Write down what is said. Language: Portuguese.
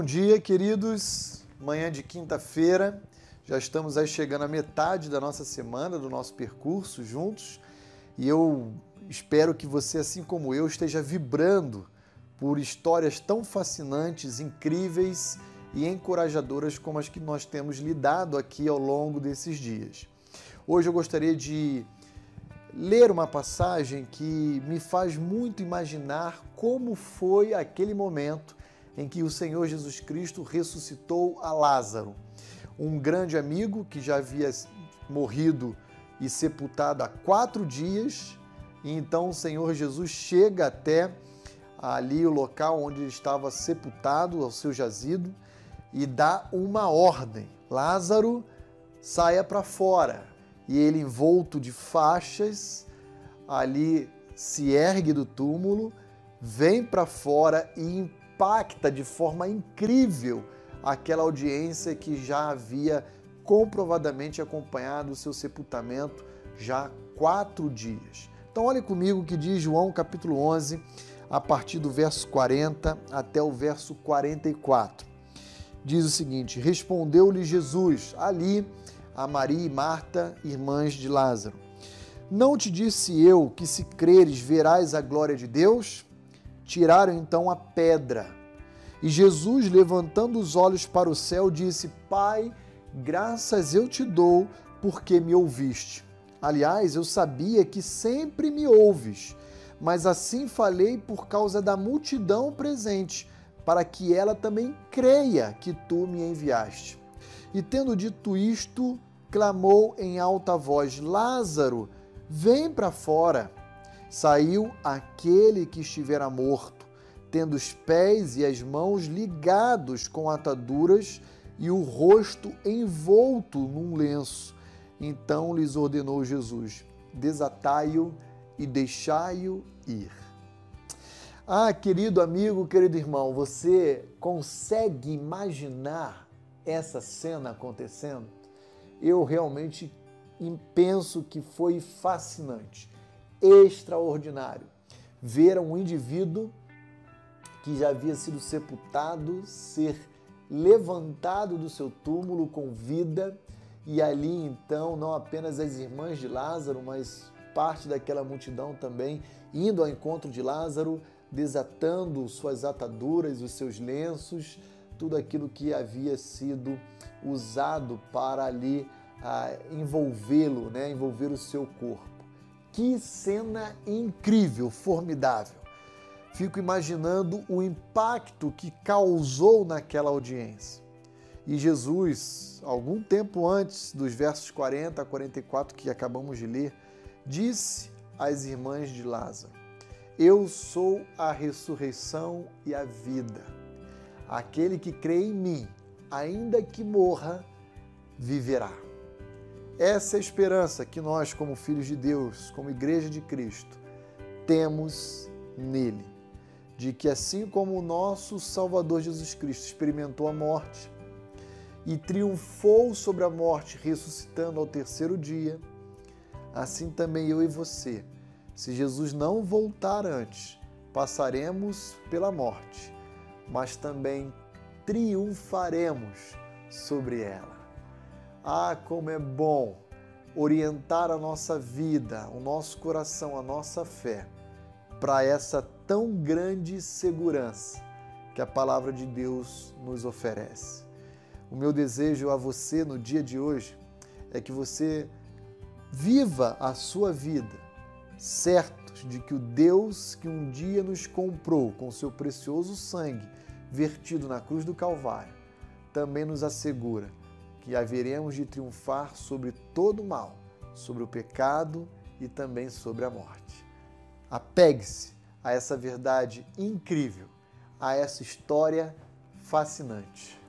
bom dia, queridos. Manhã de quinta-feira, já estamos aí chegando à metade da nossa semana, do nosso percurso juntos, e eu espero que você, assim como eu, esteja vibrando por histórias tão fascinantes, incríveis e encorajadoras como as que nós temos lidado aqui ao longo desses dias. Hoje eu gostaria de ler uma passagem que me faz muito imaginar como foi aquele momento em que o Senhor Jesus Cristo ressuscitou a Lázaro, um grande amigo que já havia morrido e sepultado há quatro dias. E então o Senhor Jesus chega até ali o local onde ele estava sepultado, ao seu jazido, e dá uma ordem: Lázaro, saia para fora. E ele, envolto de faixas, ali se ergue do túmulo, vem para fora e impacta de forma incrível aquela audiência que já havia comprovadamente acompanhado o seu sepultamento já quatro dias. Então, olhe comigo o que diz João capítulo 11, a partir do verso 40 até o verso 44. Diz o seguinte: Respondeu-lhe Jesus, ali a Maria e Marta, irmãs de Lázaro: Não te disse eu que se creres verás a glória de Deus? Tiraram então a pedra. E Jesus, levantando os olhos para o céu, disse: Pai, graças eu te dou porque me ouviste. Aliás, eu sabia que sempre me ouves mas assim falei por causa da multidão presente, para que ela também creia que tu me enviaste. E tendo dito isto, clamou em alta voz: Lázaro, vem para fora. Saiu aquele que estivera morto, tendo os pés e as mãos ligados com ataduras e o rosto envolto num lenço. Então lhes ordenou Jesus: Desatai-o e deixai-o ir. Ah, querido amigo, querido irmão, você consegue imaginar essa cena acontecendo? Eu realmente penso que foi fascinante, extraordinário, ver um indivíduo que já havia sido sepultado ser levantado do seu túmulo com vida e ali então não apenas as irmãs de Lázaro, mas parte daquela multidão também, indo ao encontro de Lázaro, desatando suas ataduras, os seus lenços, tudo aquilo que havia sido usado para ali ah, envolvê-lo, né, envolver o seu corpo. Que cena incrível, formidável. Fico imaginando o impacto que causou naquela audiência. E Jesus, algum tempo antes dos versos 40 a 44 que acabamos de ler, disse às irmãs de Lázaro: Eu sou a ressurreição e a vida. Aquele que crê em mim, ainda que morra, viverá. Essa é a esperança que nós, como filhos de Deus, como igreja de Cristo, temos nele. De que assim como o nosso Salvador Jesus Cristo experimentou a morte e triunfou sobre a morte, ressuscitando ao terceiro dia, assim também eu e você. Se Jesus não voltar antes, passaremos pela morte, mas também triunfaremos sobre ela. Ah, como é bom orientar a nossa vida, o nosso coração, a nossa fé para essa tão grande segurança que a palavra de Deus nos oferece. O meu desejo a você no dia de hoje é que você Viva a sua vida certos de que o Deus que um dia nos comprou com seu precioso sangue vertido na cruz do Calvário também nos assegura que haveremos de triunfar sobre todo o mal, sobre o pecado e também sobre a morte. Apegue-se a essa verdade incrível, a essa história fascinante.